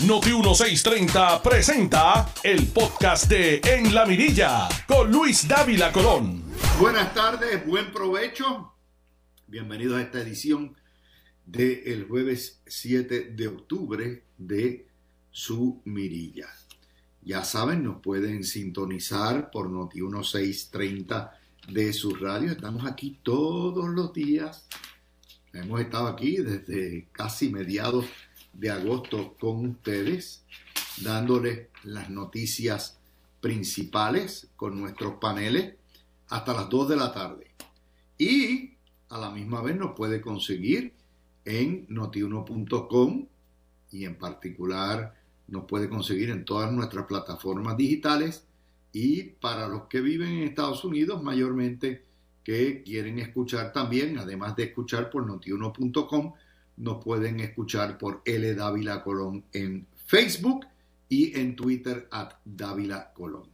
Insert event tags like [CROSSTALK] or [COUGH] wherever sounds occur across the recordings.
Noti 1630 presenta el podcast de En la Mirilla con Luis Dávila Colón. Buenas tardes, buen provecho. Bienvenidos a esta edición del jueves 7 de octubre de su Mirilla. Ya saben, nos pueden sintonizar por Noti 1630 de su radio. Estamos aquí todos los días. Hemos estado aquí desde casi mediados de agosto con ustedes, dándoles las noticias principales con nuestros paneles hasta las 2 de la tarde. Y a la misma vez nos puede conseguir en notiuno.com y en particular nos puede conseguir en todas nuestras plataformas digitales y para los que viven en Estados Unidos mayormente que quieren escuchar también, además de escuchar por notiuno.com, nos pueden escuchar por L. Dávila Colón en Facebook y en Twitter at Dávila Colón.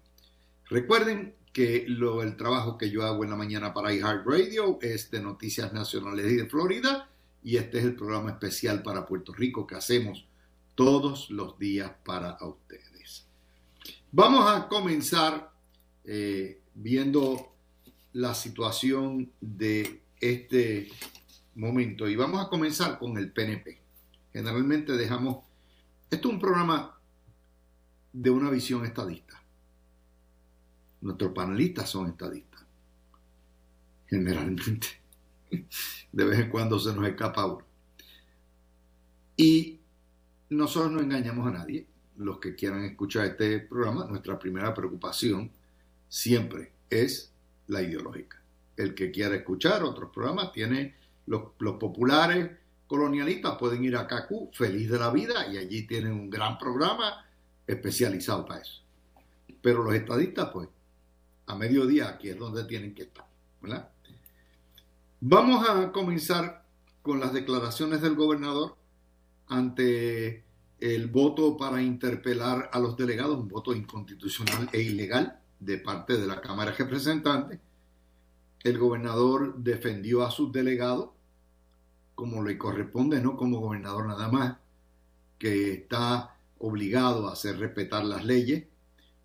Recuerden que lo, el trabajo que yo hago en la mañana para iHeartRadio es de Noticias Nacionales y de Florida y este es el programa especial para Puerto Rico que hacemos todos los días para ustedes. Vamos a comenzar eh, viendo la situación de este momento y vamos a comenzar con el PNP. Generalmente dejamos, esto es un programa de una visión estadista. Nuestros panelistas son estadistas. Generalmente. [LAUGHS] De vez en cuando se nos escapa uno. Y nosotros no engañamos a nadie. Los que quieran escuchar este programa, nuestra primera preocupación siempre es la ideológica. El que quiera escuchar otros programas tiene los, populares colonialistas pueden ir a CACU feliz de la vida y allí tienen un gran programa especializado para eso. Pero los estadistas, pues, a mediodía aquí es donde tienen que estar. Vamos a comenzar con las declaraciones del gobernador ante el voto para interpelar a los delegados, un voto inconstitucional e ilegal de parte de la Cámara de Representantes. El gobernador defendió a sus delegados como le corresponde, no como gobernador nada más, que está obligado a hacer respetar las leyes,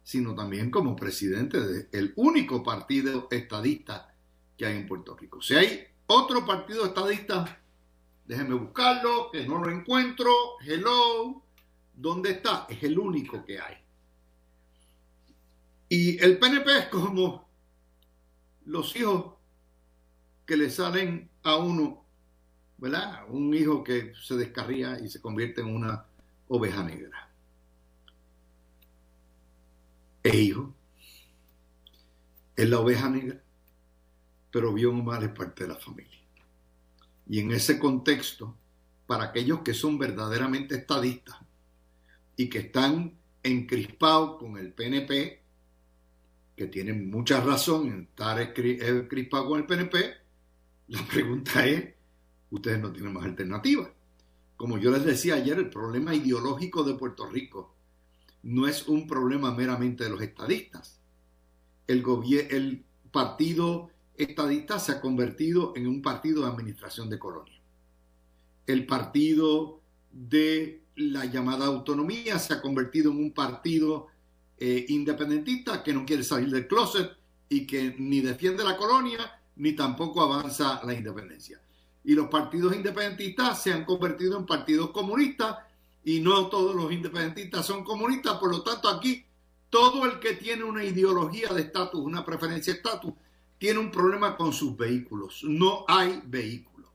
sino también como presidente del único partido estadista que hay en Puerto Rico. Si hay otro partido estadista, déjenme buscarlo, que no lo encuentro. Hello, ¿dónde está? Es el único que hay. Y el PNP es como los hijos que le salen a uno ¿verdad? Un hijo que se descarría y se convierte en una oveja negra. Es hijo, es la oveja negra, pero bien o mal es parte de la familia. Y en ese contexto, para aquellos que son verdaderamente estadistas y que están encrispados con el PNP, que tienen mucha razón en estar encrispados con el PNP, la pregunta es, ustedes no tienen más alternativa. Como yo les decía ayer, el problema ideológico de Puerto Rico no es un problema meramente de los estadistas. El, partido estadista se ha convertido en un partido de administración de colonia. El partido de la llamada autonomía se ha convertido en un partido eh, independentista que no quiere salir del closet y que ni defiende la colonia ni tampoco avanza la independencia y los partidos independentistas se han convertido en partidos comunistas y no todos los independentistas son comunistas, por lo tanto aquí todo el que tiene una ideología de estatus, una preferencia de estatus, tiene un problema con sus vehículos. No hay vehículos.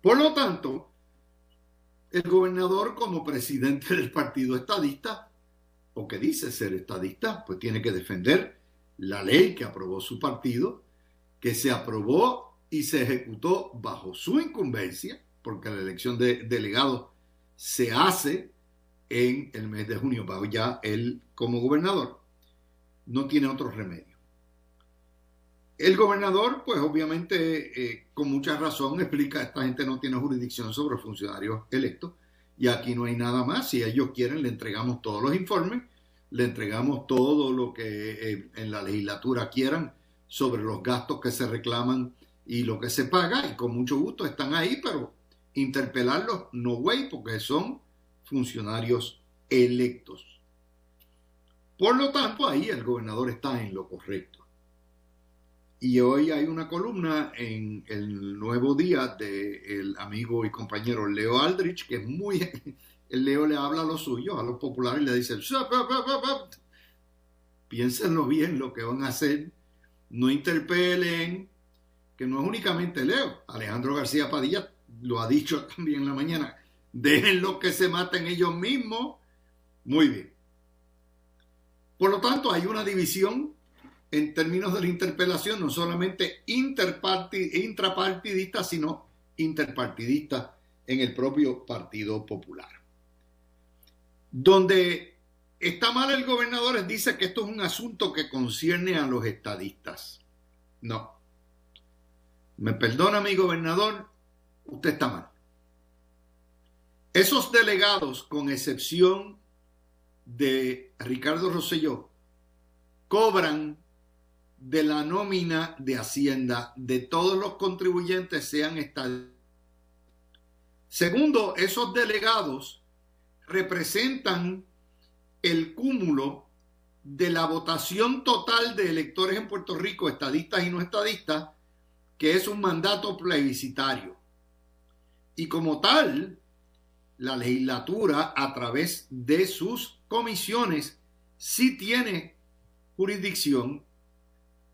Por lo tanto, el gobernador como presidente del partido estadista, o que dice ser estadista, pues tiene que defender la ley que aprobó su partido, que se aprobó y se ejecutó bajo su incumbencia, porque la elección de delegados se hace en el mes de junio, ya él como gobernador, no tiene otro remedio. El gobernador, pues obviamente, eh, con mucha razón, [LAUGHS] explica, esta gente no tiene jurisdicción sobre funcionarios electos y aquí no hay nada más. Si ellos quieren, le entregamos todos los informes, le entregamos todo lo que eh, en la legislatura quieran sobre los gastos que se reclaman y lo que se paga, y con mucho gusto están ahí, pero interpelarlos no way, porque son funcionarios electos. Por lo tanto, ahí el gobernador está en lo correcto. Y hoy hay una columna en el nuevo día del amigo y compañero Leo Aldrich, que es muy... [LAUGHS] El Leo le habla a los suyos, a los populares, y le dice, piénsenlo bien lo que van a hacer, no interpelen, que no es únicamente Leo, Alejandro García Padilla lo ha dicho [LAUGHS] también en la mañana, déjenlo que se maten ellos mismos. Muy bien. Por lo tanto, hay una división en términos de la interpelación, no solamente intrapartidista, sino interpartidista en el propio Partido Popular. Donde está mal el gobernador dice que esto es un asunto que concierne a los estadistas. No. Me perdona mi gobernador, usted está mal. Esos delegados, con excepción de Ricardo Rosselló, cobran de la nómina de Hacienda de todos los contribuyentes sean estadistas. Segundo, esos delegados representan el cúmulo de la votación total de electores en Puerto Rico, estadistas y no estadistas, que es un mandato plebiscitario. Y como tal, la legislatura, a través de sus comisiones, sí tiene jurisdicción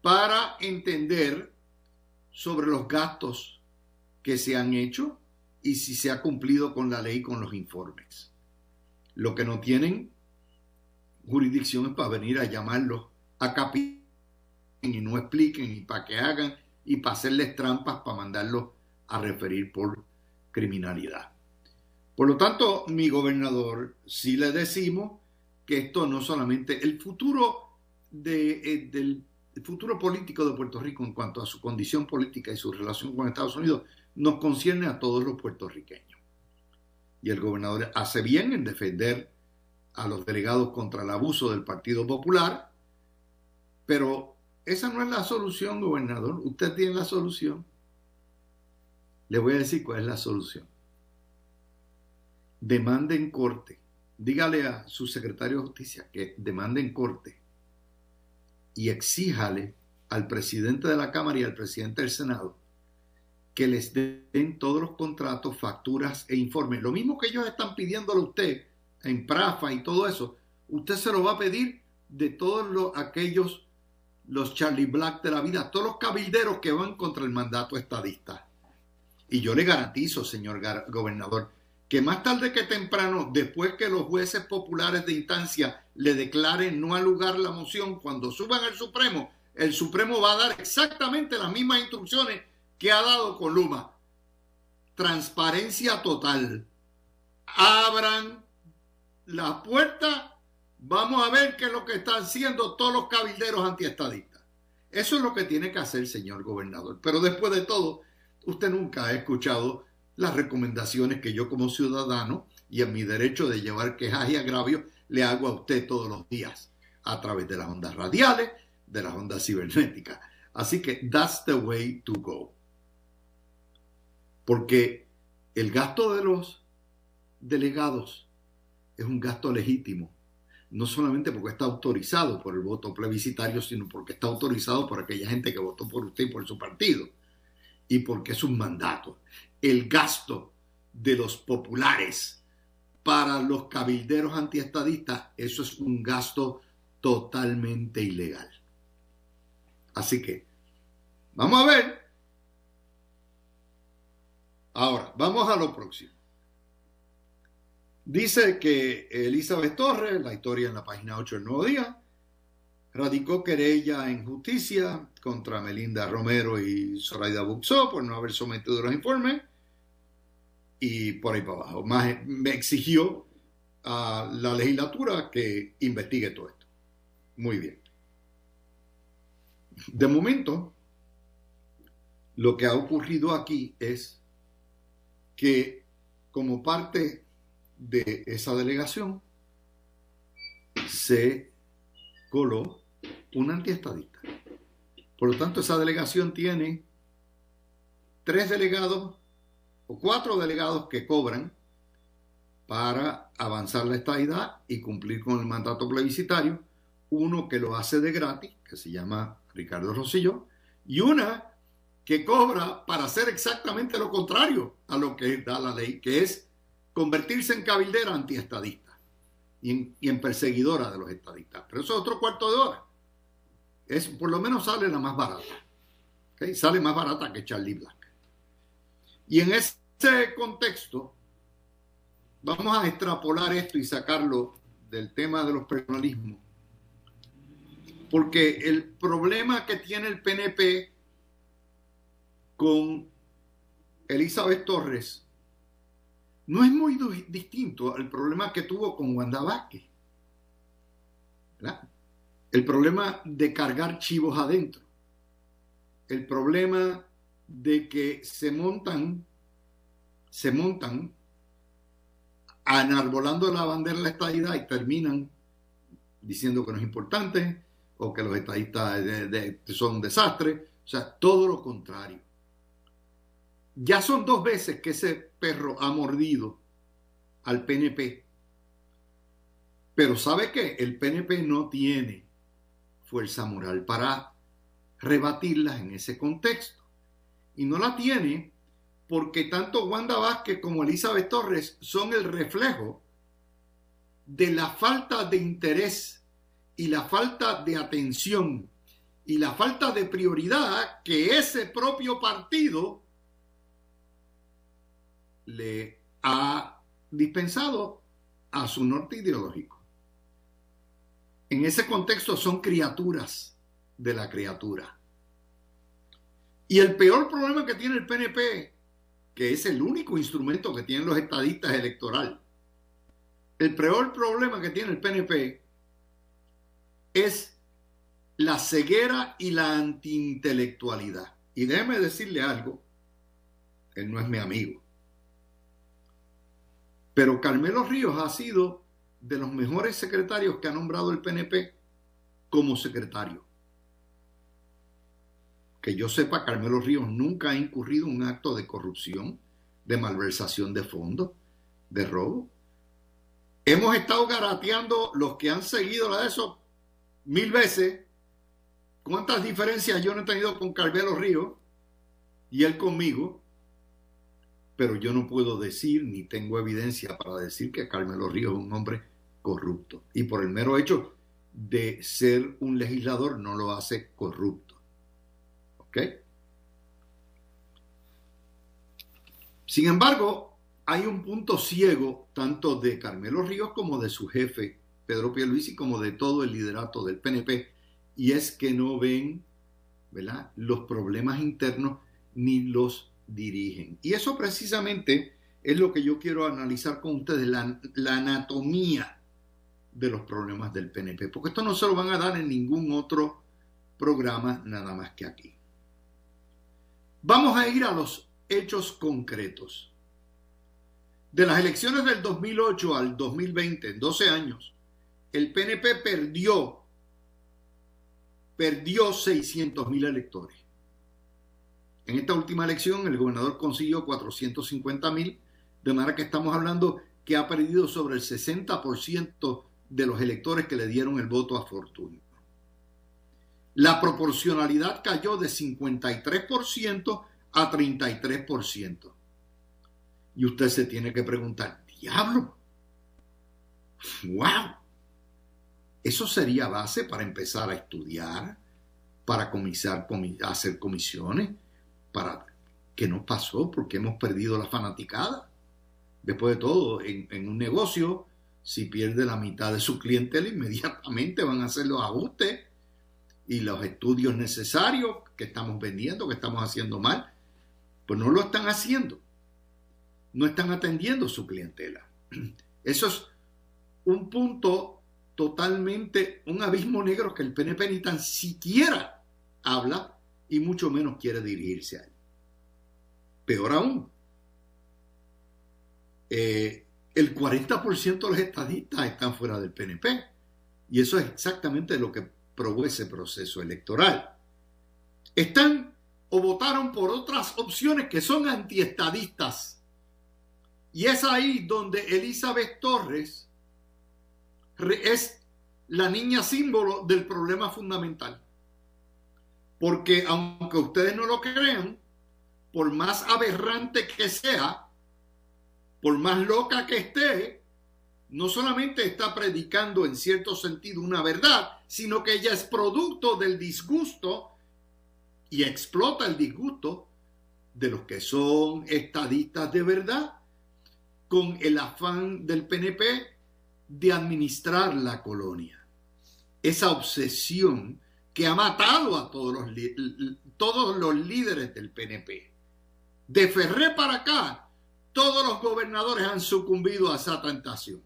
para entender sobre los gastos que se han hecho y si se ha cumplido con la ley con los informes. Lo que no tienen jurisdicción es para venir a llamarlos a capítulo y no expliquen y para que hagan y para hacerles trampas para mandarlos a referir por criminalidad. Por lo tanto, mi gobernador, si le decimos que esto no solamente el futuro eh, del futuro político de Puerto Rico en cuanto a su condición política y su relación con Estados Unidos nos concierne a todos los puertorriqueños. Y el gobernador hace bien en defender a los delegados contra el abuso del Partido Popular, pero esa no es la solución, gobernador. Usted tiene la solución. Le voy a decir cuál es la solución. Demande en corte. Dígale a su secretario de justicia que demande en corte y exíjale al presidente de la Cámara y al presidente del Senado que les den todos los contratos, facturas e informes. Lo mismo que ellos están pidiéndole a usted en Prafa y todo eso, usted se lo va a pedir de todos los, aquellos los Charlie Black de la vida, todos los cabilderos que van contra el mandato estadista. Y yo le garantizo, señor gobernador, que más tarde que temprano, después que los jueces populares de instancia le declaren no al lugar la moción, cuando suban al Supremo, el Supremo va a dar exactamente las mismas instrucciones que ha dado con Luma. Transparencia total. Abran la puerta Vamos a ver qué es lo que están haciendo todos los cabilderos antiestadistas. Eso es lo que tiene que hacer, señor gobernador. Pero después de todo, usted nunca ha escuchado las recomendaciones que yo como ciudadano y en mi derecho de llevar quejas y agravios le hago a usted todos los días a través de las ondas radiales, de las ondas cibernéticas. Así que that's the way to go. Porque el gasto de los delegados es un gasto legítimo no solamente porque está autorizado por el voto plebiscitario, sino porque está autorizado por aquella gente que votó por usted y por su partido, y porque es un mandato. El gasto de los populares para los cabilderos antiestadistas, eso es un gasto totalmente ilegal. Así que, vamos a ver. Ahora, vamos a lo próximo. Dice que Elizabeth Torres, la historia en la página 8 del Nuevo Día, radicó querella en justicia contra Melinda Romero y Zoraida Buxó por no haber sometido los informes y por ahí para abajo. Más me exigió a la legislatura que investigue todo esto. Muy bien. De momento, lo que ha ocurrido aquí es que como parte de esa delegación se coló un antiestadista. Por lo tanto, esa delegación tiene tres delegados o cuatro delegados que cobran para avanzar la estadidad y cumplir con el mandato plebiscitario, uno que lo hace de gratis, que se llama Ricardo Rosillo, y una que cobra para hacer exactamente lo contrario a lo que da la ley, que es convertirse en cabildera antiestadista y en, perseguidora de los estadistas. Pero eso es otro cuarto de hora. Es, por lo menos sale la más barata. Sale más barata que Charlie Black. Y en ese contexto, vamos a extrapolar esto y sacarlo del tema de los personalismos. Porque el problema que tiene el PNP con Elizabeth Torres no es muy distinto al problema que tuvo con Wanda Vázquez. El problema de cargar chivos adentro. El problema de que se montan, se montan anarbolando la bandera de la estadidad y terminan diciendo que no es importante o que los estadistas son un desastre. O sea, todo lo contrario. Ya son dos veces que ese perro ha mordido al PNP. Pero ¿sabe qué? El PNP no tiene fuerza moral para rebatirlas en ese contexto. Y no la tiene porque tanto Wanda Vázquez como Elizabeth Torres son el reflejo de la falta de interés y la falta de atención y la falta de prioridad que ese propio partido le ha dispensado a su norte ideológico. En ese contexto son criaturas de la criatura. Y el peor problema que tiene el PNP, que es el único instrumento que tienen los estadistas electoral, el peor problema que tiene el PNP es la ceguera y la antiintelectualidad. Y déjeme decirle algo, él no es mi amigo, pero Carmelo Ríos ha sido de los mejores secretarios que ha nombrado el PNP como secretario. Que yo sepa, Carmelo Ríos nunca ha incurrido en un acto de corrupción, de malversación de fondos, de robo. Hemos estado garateando los que han seguido la de eso mil veces. ¿Cuántas diferencias yo no he tenido con Carmelo Ríos y él conmigo? Pero yo no puedo decir ni tengo evidencia para decir que Carmelo Ríos es un hombre corrupto. Y por el mero hecho de ser un legislador no lo hace corrupto. ¿Ok? Sin embargo, hay un punto ciego tanto de Carmelo Ríos como de su jefe, Pedro Pierluisi, como de todo el liderato del PNP, y es que no ven ¿verdad? los problemas internos ni los dirigen. Y eso precisamente es lo que yo quiero analizar con ustedes, la, anatomía de los problemas del PNP, porque esto no se lo van a dar en ningún otro programa nada más que aquí. Vamos a ir a los hechos concretos. De las elecciones del 2008 al 2020, en 12 años, el PNP perdió, perdió 600 mil electores. En esta última elección el gobernador consiguió 450 mil, de manera que estamos hablando que ha perdido sobre el 60% de los electores que le dieron el voto a Fortunio. La proporcionalidad cayó de 53% a 33%. Y usted se tiene que preguntar, diablo, wow, eso sería base para empezar a estudiar, para comisar, hacer comisiones, para qué nos pasó, porque hemos perdido la fanaticada. Después de todo, en, un negocio, si pierde la mitad de su clientela, [LAUGHS] inmediatamente van a hacer los ajustes y los estudios necesarios que estamos vendiendo, que estamos haciendo mal, pues no lo están haciendo. No están atendiendo su clientela. [CLEARS THROAT] Eso es un punto totalmente, un abismo negro que el PNP ni tan siquiera habla y mucho menos quiere dirigirse a él. Peor aún, eh, el 40% de los estadistas están fuera del PNP y eso es exactamente lo que probó ese proceso electoral. Están o votaron por otras opciones que son antiestadistas. Y es ahí donde Elizabeth Torres es la niña símbolo del problema fundamental. Porque aunque ustedes no lo crean, por más aberrante que sea, por más loca que esté, no solamente está predicando en cierto sentido una verdad, sino que ella es producto del disgusto y explota el disgusto de los que son estadistas de verdad con el afán del PNP de administrar la colonia. Esa obsesión que ha matado a todos los, todos los líderes del PNP. De Ferré para acá, todos los gobernadores han sucumbido a esa tentación.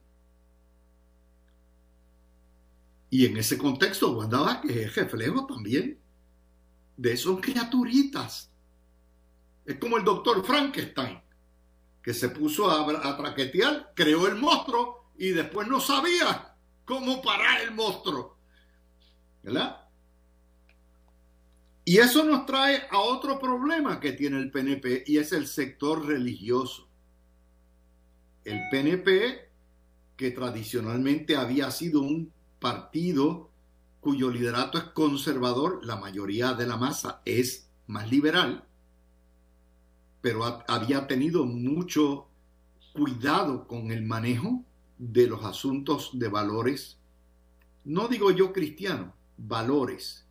Y en ese contexto, Wanda que es reflejo también de esos criaturitas. Es como el doctor Frankenstein, que se puso a, a traquetear, creó el monstruo y después no sabía cómo parar el monstruo. ¿Verdad? Y eso nos trae a otro problema que tiene el PNP y es el sector religioso. El PNP, que tradicionalmente había sido un partido cuyo liderato es conservador, la mayoría de la masa es más liberal, pero había tenido mucho cuidado con el manejo de los asuntos de valores, no digo yo cristiano, valores.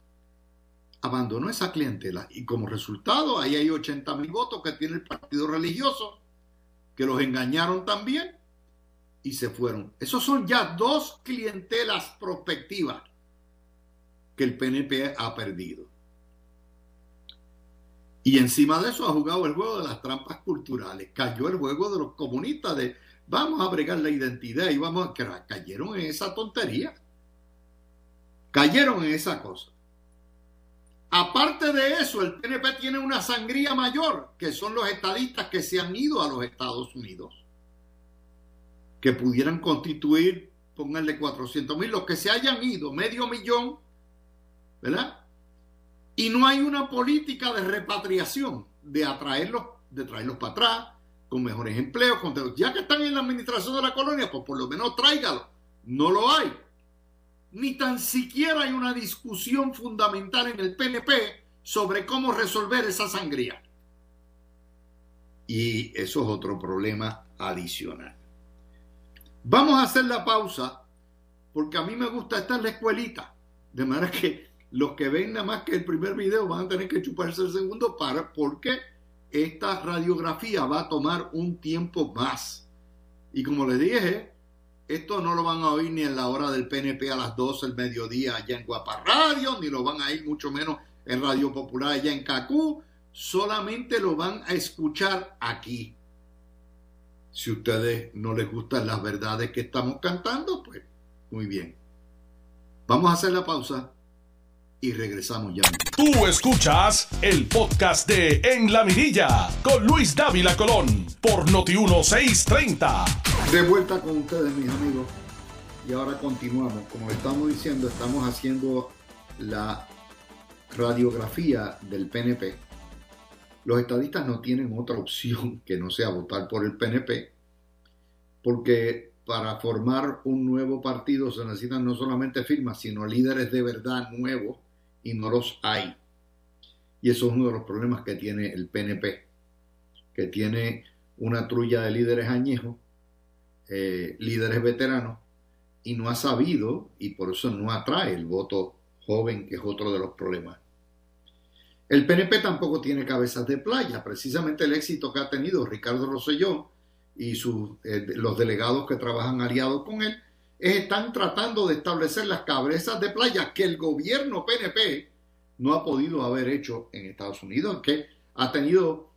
Abandonó esa clientela y como resultado ahí hay 80 mil votos que tiene el partido religioso, que los engañaron también y se fueron. Esos son ya dos clientelas prospectivas que el PNP ha perdido. Y encima de eso ha jugado el juego de las trampas culturales. Cayó el juego de los comunistas de vamos a bregar la identidad y vamos a... Cayeron en esa tontería. Cayeron en esa cosa. Aparte de eso, el PNP tiene una sangría mayor, que son los estadistas que se han ido a los Estados Unidos, que pudieran constituir, pónganle 400 mil, los que se hayan ido, medio millón, ¿verdad? Y no hay una política de repatriación, de atraerlos, de traerlos para atrás, con mejores empleos, con... ya que están en la administración de la colonia, pues por lo menos tráigalos. No lo hay. Ni tan siquiera hay una discusión fundamental en el PNP sobre cómo resolver esa sangría. Y eso es otro problema adicional. Vamos a hacer la pausa porque a mí me gusta estar en la escuelita. De manera que los que ven nada más que el primer video van a tener que chuparse el segundo para, porque esta radiografía va a tomar un tiempo más. Y como les dije, esto no lo van a oír ni en la hora del PNP a las 12 del mediodía allá en Guapa Radio, ni lo van a ir mucho menos en Radio Popular allá en Cacú, solamente lo van a escuchar aquí. Si a ustedes no les gustan las verdades que estamos cantando, pues muy bien. Vamos a hacer la pausa y regresamos ya. Tú escuchas el podcast de En la Mirilla con Luis Dávila Colón por Noti 1630. De vuelta con ustedes, mis amigos. Y ahora continuamos. Como estamos diciendo, estamos haciendo la radiografía del PNP. Los estadistas no tienen otra opción que no sea votar por el PNP, porque para formar un nuevo partido se necesitan no solamente firmas, sino líderes de verdad nuevos y no los hay. Y eso es uno de los problemas que tiene el PNP, que tiene una trulla de líderes añejos, eh, líderes veteranos, y no ha sabido, y por eso no atrae el voto joven, que es otro de los problemas. El PNP tampoco tiene cabezas de playa. Precisamente el éxito que ha tenido Ricardo Rosselló y sus, eh, los delegados que trabajan aliados con él están tratando de establecer las cabezas de playa que el gobierno PNP no ha podido haber hecho en Estados Unidos, que ha tenido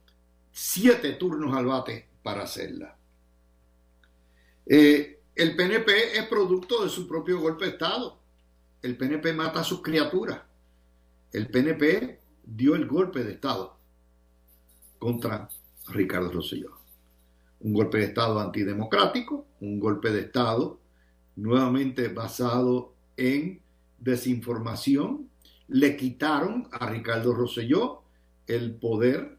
siete turnos al bate para hacerla. Eh, el PNP es producto de su propio golpe de Estado. El PNP mata a sus criaturas. El PNP dio el golpe de Estado contra Ricardo Rosselló. Un golpe de Estado antidemocrático, un golpe de Estado nuevamente basado en desinformación. Le quitaron a Ricardo Rosselló el poder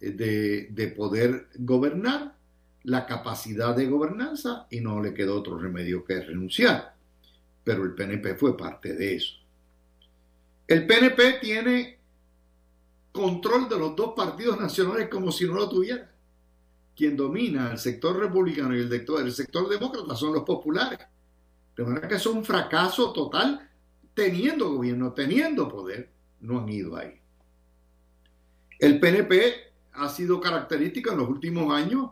eh, de, poder gobernar, la capacidad de gobernanza y no le quedó otro remedio que renunciar. Pero el PNP fue parte de eso. El PNP tiene control de los dos partidos nacionales como si no lo tuviera. Quien domina el sector republicano y el, el sector demócrata son los populares. De manera que es un fracaso total teniendo gobierno, teniendo poder, no han ido ahí. El PNP ha sido característico en los últimos años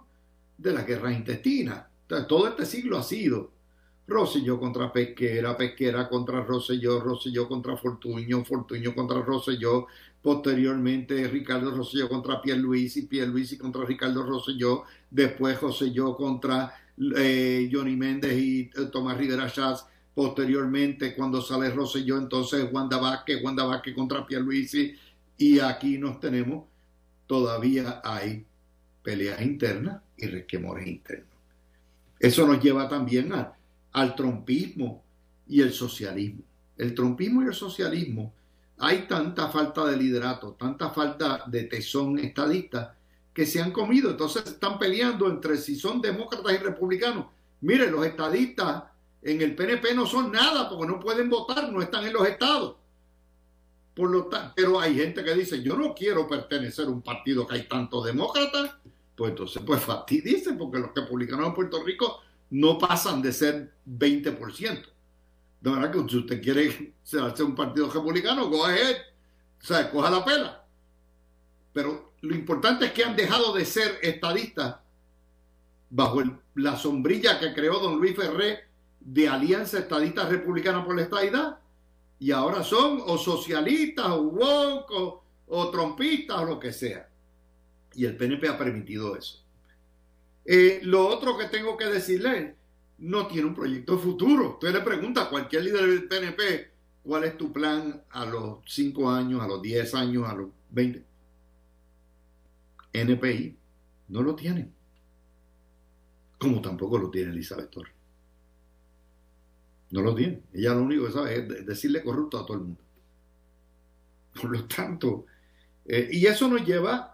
de la guerra intestina. todo este siglo ha sido Rosselló contra Pesquera, Pesquera contra Rosselló, Rosselló contra Fortuño, Fortuño contra Rosselló, posteriormente Ricardo Rosselló contra Pierluisi, Pierluisi contra Ricardo Rosselló, después Rosselló contra eh, Johnny Méndez y eh, Tomás Rivera Chávez, posteriormente cuando sale Rosselló, entonces Wanda Vázquez, Wanda Vázquez contra Pierluisi, y aquí nos tenemos, todavía hay peleas internas y resquemores internos. Eso nos lleva también al trompismo y el socialismo. El trompismo y el socialismo, hay tanta falta de liderato, tanta falta de tesón estadista que se han comido. Entonces están peleando entre si son demócratas y republicanos. Mire, los estadistas en el PNP no son nada porque no pueden votar, no están en los estados. Por lo tanto, pero hay gente que dice, yo no quiero pertenecer a un partido que hay tantos demócratas, pues entonces, pues dice porque los republicanos en Puerto Rico no pasan de ser 20%. De verdad que si usted quiere [LAUGHS] hacer un partido republicano, coge, o sea, coja la pela. Pero lo importante es que han dejado de ser estadistas bajo la sombrilla que creó don Luis Ferré de Alianza Estadista Republicana por la Estadidad y ahora son o socialistas o woke o trompistas o lo que sea. Y el PNP ha permitido eso. Eh, lo otro que tengo que decirle, no tiene un proyecto futuro. Usted le pregunta a cualquier líder del PNP, ¿cuál es tu plan a los 5 años, a los 10 años, a los 20? NPI no lo tiene. Como tampoco lo tiene Elizabeth Torres. No lo tiene. Ella lo único que sabe es decirle corrupto a todo el mundo. Por lo tanto, eh, y eso nos lleva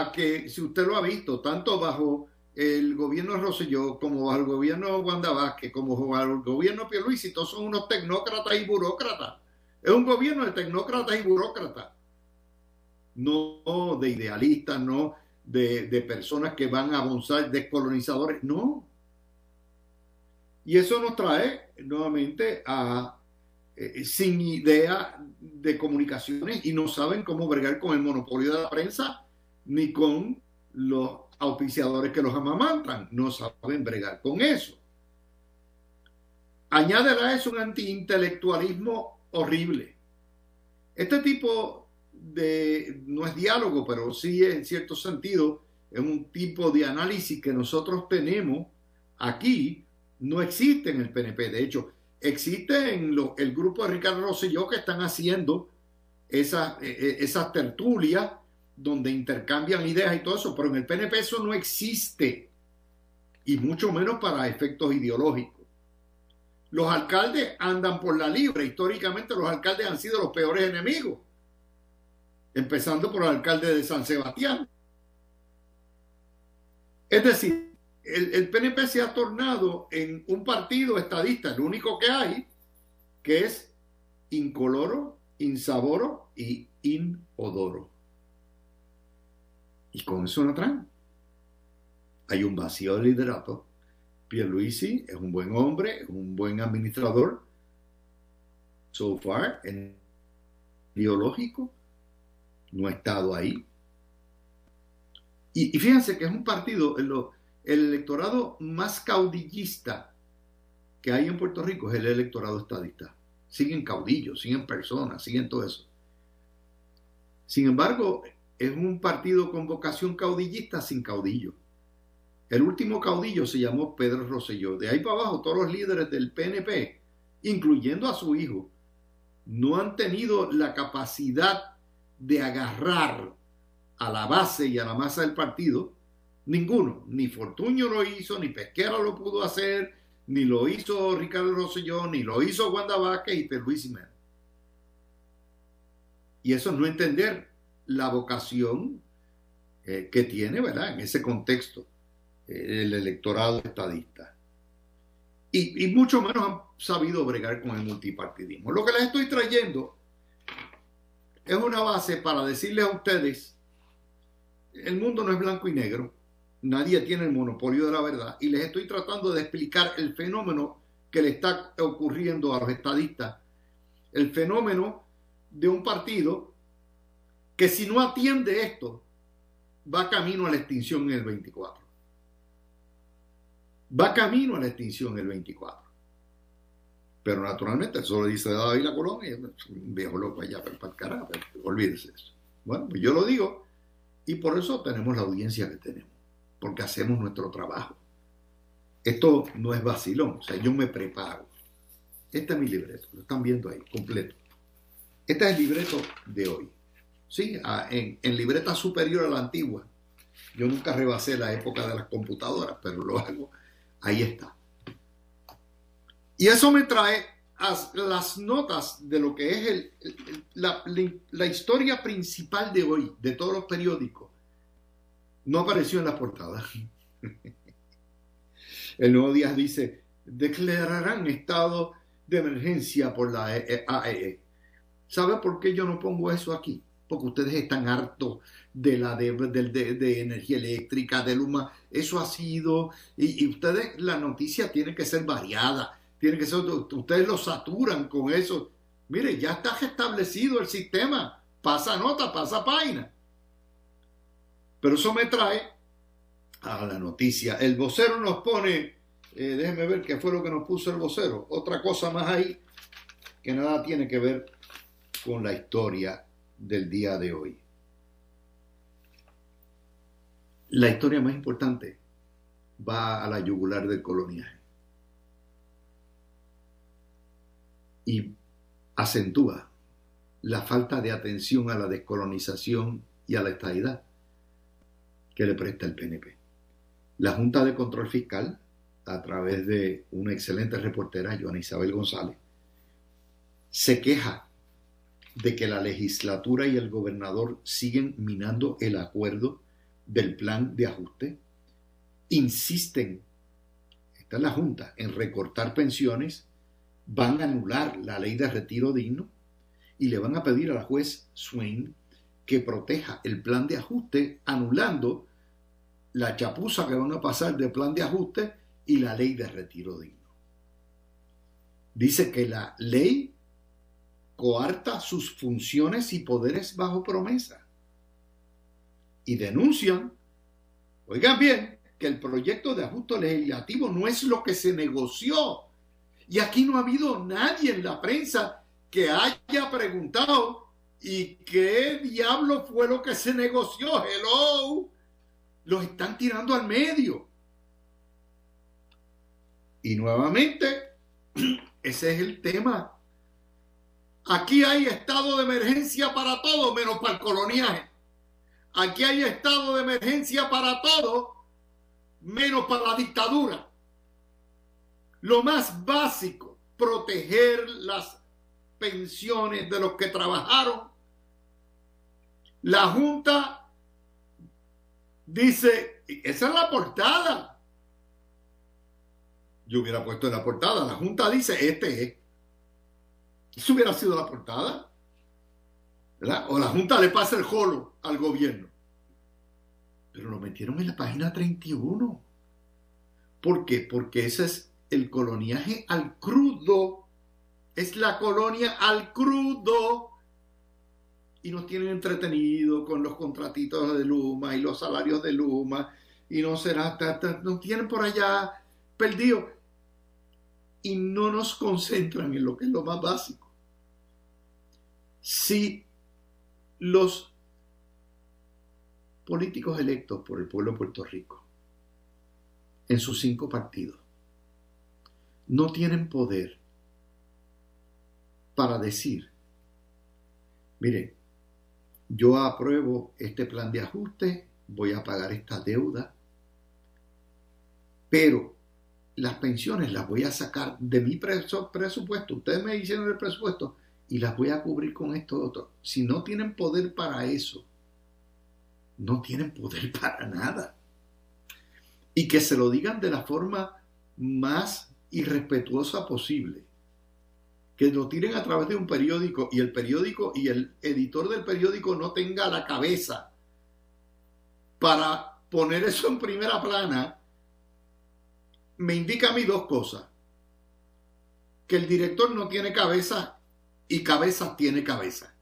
a que, si usted lo ha visto, tanto bajo el gobierno Rosselló, como bajo el gobierno Wanda Vázquez, como bajo el gobierno Pierluisi, todos son unos tecnócratas y burócratas. Es un gobierno de tecnócratas y burócratas. No de idealistas, no de, personas que van a avanzar, descolonizadores, no. Y eso nos trae nuevamente a eh, sin idea de comunicaciones y no saben cómo bregar con el monopolio de la prensa ni con los auspiciadores que los amamantan. No saben bregar con eso. Añádele a eso un antiintelectualismo horrible. Este tipo de, no es diálogo, pero sí en cierto sentido, es un tipo de análisis que nosotros tenemos aquí no existe en el PNP. De hecho, existe en el grupo de Ricardo Rosselló que están haciendo esas, e, e, esas tertulias donde intercambian ideas y todo eso, pero en el PNP eso no existe, y mucho menos para efectos ideológicos. Los alcaldes andan por la libre, históricamente los alcaldes han sido los peores enemigos, empezando por el alcalde de San Sebastián. Es decir, el, PNP se ha tornado en un partido estadista, el único que hay, que es incoloro, insaboro y inodoro. Y con eso no traen. Hay un vacío de liderato. Pierluisi es un buen hombre, es un buen administrador. So far, en ideológico, no ha estado ahí. Y, fíjense que es un partido, en lo, el electorado más caudillista que hay en Puerto Rico es el electorado estadista. Siguen caudillos, siguen personas, siguen todo eso. Sin embargo, es un partido con vocación caudillista sin caudillo. El último caudillo se llamó Pedro Rosselló. De ahí para abajo, todos los líderes del PNP, incluyendo a su hijo, no han tenido la capacidad de agarrar a la base y a la masa del partido Ninguno, ni Fortuño lo hizo, ni Pesquera lo pudo hacer, ni lo hizo Ricardo Rosselló, ni lo hizo Wanda Vázquez y Luis. Y eso es no entender la vocación eh, que tiene, ¿verdad? En ese contexto. eh, el electorado estadista. Y, y mucho menos han sabido bregar con el multipartidismo. Lo que les estoy trayendo es una base para decirles a ustedes, el mundo no es blanco y negro, nadie tiene el monopolio de la verdad, y les estoy tratando de explicar el fenómeno que le está ocurriendo a los estadistas, el fenómeno de un partido que si no atiende esto, va camino a la extinción en el 24. Va camino a la extinción en el 24. Pero naturalmente, eso lo dice David la Colonia, un viejo loco allá, para el carajo, olvídese eso. Bueno, pues yo lo digo, y por eso tenemos la audiencia que tenemos, porque hacemos nuestro trabajo. Esto no es vacilón, o sea, yo me preparo. Este es mi libreto, lo están viendo ahí, completo. Este es el libreto de hoy. Sí, en, libreta superior a la antigua. Yo nunca rebasé la época de las computadoras, pero lo hago. Ahí está. Y eso me trae las notas de lo que es la, historia principal de hoy, de todos los periódicos. No apareció en la portada. [LAUGHS] El Nuevo Díaz dice, declararán estado de emergencia por la AEE. E e. ¿Sabe por qué yo no pongo eso aquí? Porque ustedes están hartos de la de, de, energía eléctrica, de Luma. Eso ha sido, y, ustedes, la noticia tiene que ser variada, tiene que ser, ustedes lo saturan con eso. Mire, ya está establecido el sistema, pasa nota, pasa página. Pero eso me trae a la noticia. El vocero nos pone, eh, déjenme ver qué fue lo que nos puso el vocero, otra cosa más ahí que nada tiene que ver con la historia del día de hoy. La historia más importante va a la yugular del coloniaje y acentúa la falta de atención a la descolonización y a la estadidad que le presta el PNP. La Junta de Control Fiscal, a través de una excelente reportera, Joana Isabel González, se queja de que la legislatura y el gobernador siguen minando el acuerdo del plan de ajuste, insisten, está la Junta, en recortar pensiones, van a anular la ley de retiro digno y le van a pedir a la juez Swain que proteja el plan de ajuste anulando la chapuza que van a pasar del plan de ajuste y la ley de retiro digno. Dice que la ley coarta sus funciones y poderes bajo promesa. Y denuncian, oigan bien, que el proyecto de ajuste legislativo no es lo que se negoció. Y aquí no ha habido nadie en la prensa que haya preguntado ¿y qué diablo fue lo que se negoció? Hello. Los están tirando al medio. Y nuevamente, [CLEARS THROAT] ese es el tema Aquí hay estado de emergencia para todo, menos para el coloniaje. Aquí hay estado de emergencia para todo, menos para la dictadura. Lo más básico, proteger las pensiones de los que trabajaron. La Junta dice, esa es la portada. Yo hubiera puesto en la portada, la Junta dice, este es. Eso hubiera sido la portada. ¿verdad? O la Junta le pasa el jolo al gobierno. Pero lo metieron en la página 31. ¿Por qué? Porque ese es el coloniaje al crudo. Es la colonia al crudo. Y nos tienen entretenido con los contratitos de Luma y los salarios de Luma. Y no será, nos tienen por allá perdido. Y no nos concentran en lo que es lo más básico si los políticos electos por el pueblo de Puerto Rico en sus cinco partidos no tienen poder para decir, mire, yo apruebo este plan de ajuste, voy a pagar esta deuda, pero las pensiones las voy a sacar de mi presupuesto. Ustedes me hicieron el presupuesto, y las voy a cubrir con esto otro. Si no tienen poder para eso, no tienen poder [LAUGHS] para nada. y que se lo digan de la forma más irrespetuosa posible. Que lo tiren a través de un periódico y el periódico y el editor del periódico no tenga la cabeza para poner eso en primera plana, me indica a mí dos cosas. Que el director no tiene cabeza y cabeza tiene cabeza.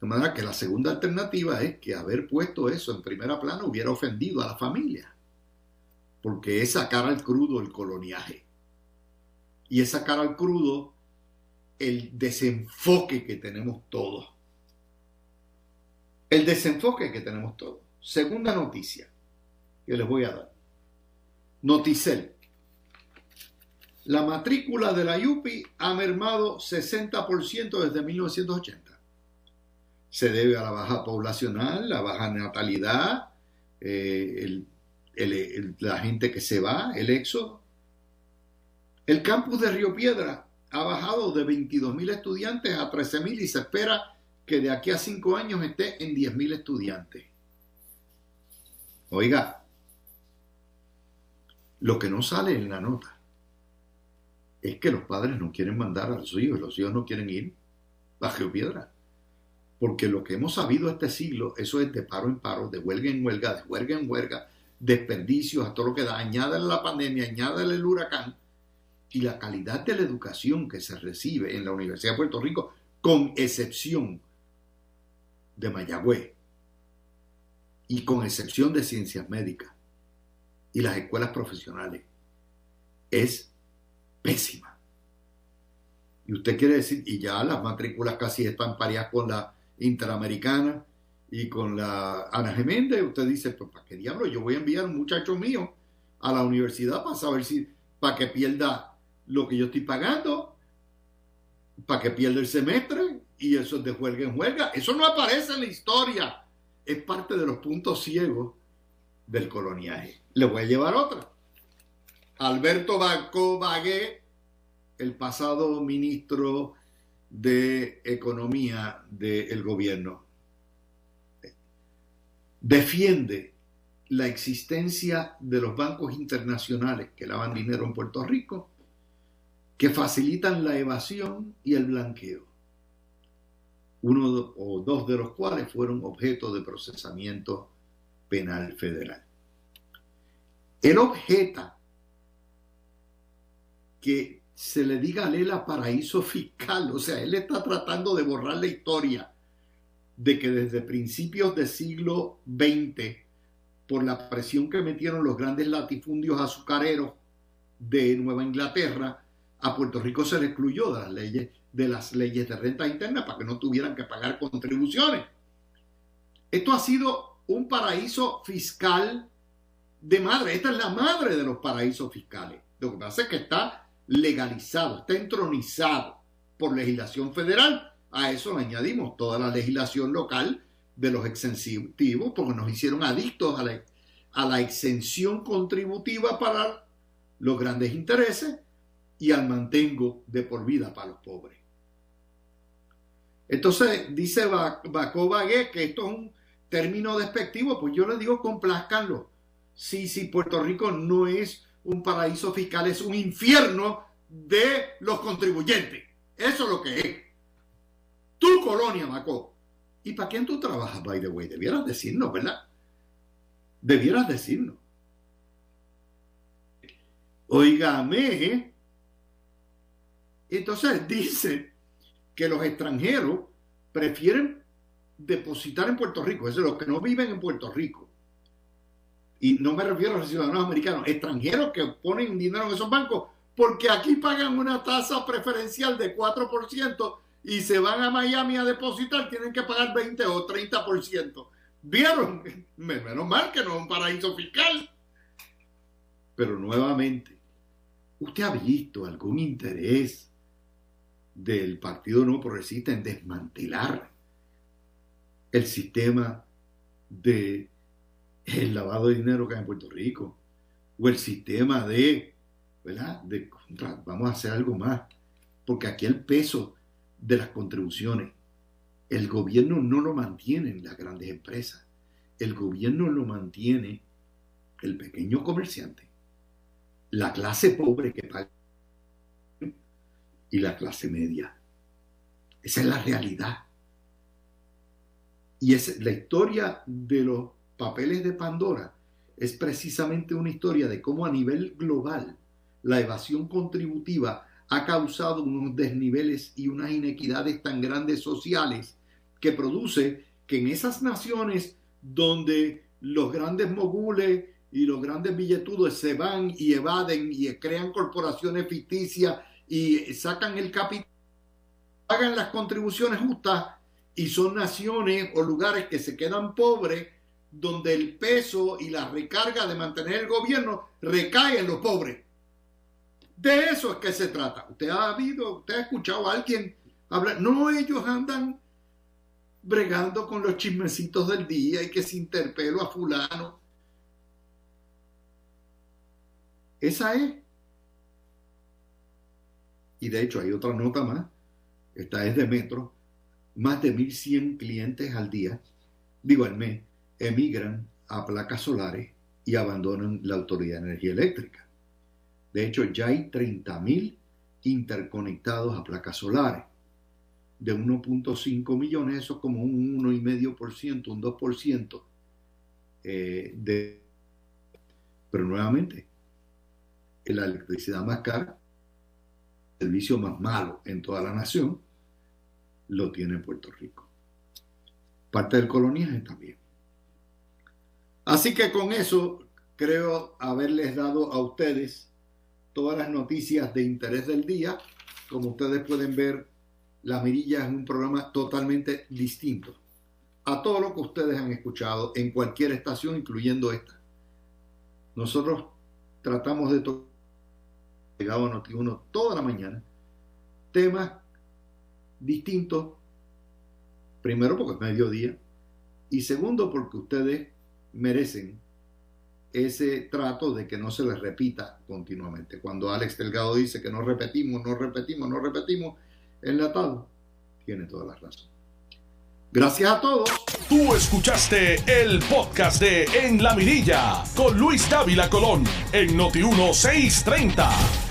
De manera que la segunda alternativa es que haber puesto eso en primera plana hubiera ofendido a la familia. Porque es sacar al crudo el coloniaje. Y es sacar al crudo el desenfoque que tenemos todos. El desenfoque que tenemos todos. Segunda noticia que les voy a dar. Noticel. La matrícula de la YUPI ha mermado 60% desde 1980 se debe a la baja poblacional, la baja natalidad, eh, la gente que se va, el éxodo. El campus de Río Piedra ha bajado de 22.000 estudiantes a 13.000 y se espera que de aquí a cinco años esté en 10.000 estudiantes. Oiga, lo que no sale en la nota es que los padres no quieren mandar a los hijos, los hijos no quieren ir Río Piedra. Porque lo que hemos sabido este siglo, eso es de paro en paro, de huelga en huelga, de huelga en huelga, desperdicios, a todo lo que da, añádale la pandemia, añádale el huracán, y la calidad de la educación que se recibe en la Universidad de Puerto Rico, con excepción de Mayagüez, y con excepción de ciencias médicas y las escuelas profesionales, es pésima. Y usted quiere decir, y ya las matrículas casi están pareadas con la Interamericana y con la Ana Geméndez, usted dice, pues ¿para qué diablo? Yo voy a enviar a un muchacho mío a la universidad para saber si, para que pierda lo que yo estoy pagando, para que pierda el semestre y eso es de huelga en huelga. Eso no aparece en la historia. Es parte de los puntos ciegos del coloniaje. Le voy a llevar otra. Alberto Banco Bagué, el pasado ministro de economía del gobierno defiende la existencia de los bancos internacionales que lavan dinero en Puerto Rico, que facilitan la evasión y el blanqueo, uno o dos de los cuales fueron objeto de procesamiento penal federal. Él objeta que se le diga a Lela paraíso fiscal. O sea, él está tratando de borrar la historia de que desde principios del siglo XX, por la presión que metieron los grandes latifundios azucareros de Nueva Inglaterra, a Puerto Rico se le excluyó de las leyes de las leyes de renta interna para que no tuvieran que pagar contribuciones. Esto ha sido un paraíso fiscal de madre. Esta es la madre de los paraísos fiscales. Lo que pasa es que está legalizado, está entronizado por legislación federal. A eso le añadimos toda la legislación local de los exentivos, porque nos hicieron adictos a la, a la exención contributiva para los grandes intereses y al mantengo de por vida para los pobres. Entonces dice Bacó Bagué que esto es un término despectivo, pues yo le digo complazcanlo. Sí, sí, Puerto Rico no es un paraíso fiscal, es un infierno de los contribuyentes. Eso es lo que es. Tu colonia, Maco. ¿Y para quién tú trabajas, by the way? Debieras decirnos, ¿verdad? Debieras decirnos. Oígame. Entonces dice que los extranjeros prefieren depositar en Puerto Rico, es de los que no viven en Puerto Rico, y no me refiero a los ciudadanos americanos, extranjeros que ponen dinero en esos bancos, porque aquí pagan una tasa preferencial de 4% y se van a Miami a depositar, tienen que pagar 20 o 30%. ¿Vieron? [LAUGHS] Menos mal que no es un paraíso fiscal. Pero nuevamente, ¿usted ha visto algún interés del Partido No Progresista en desmantelar el sistema de el lavado de dinero que hay en Puerto Rico, o el sistema de, ¿verdad? De, vamos a hacer algo más, porque aquí el peso de las contribuciones, el gobierno no lo mantiene en las grandes empresas, el gobierno lo mantiene el pequeño comerciante, la clase pobre que paga y la clase media. Esa es la realidad. Y es la historia de los papeles de Pandora es precisamente una historia de cómo a nivel global la evasión contributiva ha causado unos desniveles y unas inequidades tan grandes sociales que produce que en esas naciones donde los grandes mogules y los grandes billetudos se van y evaden y crean corporaciones ficticias y sacan el capital, pagan las contribuciones justas y son naciones o lugares que se quedan pobres donde el peso y la recarga de mantener el gobierno recae en los pobres. De eso es que se trata. Usted ha habido, usted ha escuchado a alguien hablar. No, ellos andan bregando con los chismecitos del día y que se interpelo a fulano. Esa es. Y de hecho hay otra nota más. Esta es de Metro. Más de 1.100 clientes al día, digo al mes, emigran a placas solares y abandonan la Autoridad de Energía Eléctrica. De hecho, ya hay 30.000 interconectados a placas solares. De 1.5 millones, eso es como un 1,5%, un 2%. Eh. Pero nuevamente, la electricidad más cara, el servicio más malo en toda la nación, lo tiene Puerto Rico. Parte del coloniaje también. Así que con eso creo haberles dado a ustedes todas las noticias de interés del día. Como ustedes pueden ver, La Mirilla es un programa totalmente distinto a todo lo que ustedes han escuchado en cualquier estación, incluyendo esta. Nosotros tratamos de tocar, llegado a noti toda la mañana, temas distintos, primero porque es mediodía, y segundo porque ustedes merecen ese trato de que no se les repita continuamente. Cuando Alex Delgado dice que no repetimos, no repetimos, no repetimos, enlatado, tiene toda la razón. Gracias a todos. Tú escuchaste el podcast de En la Mirilla con Luis Dávila Colón en Noti 1630.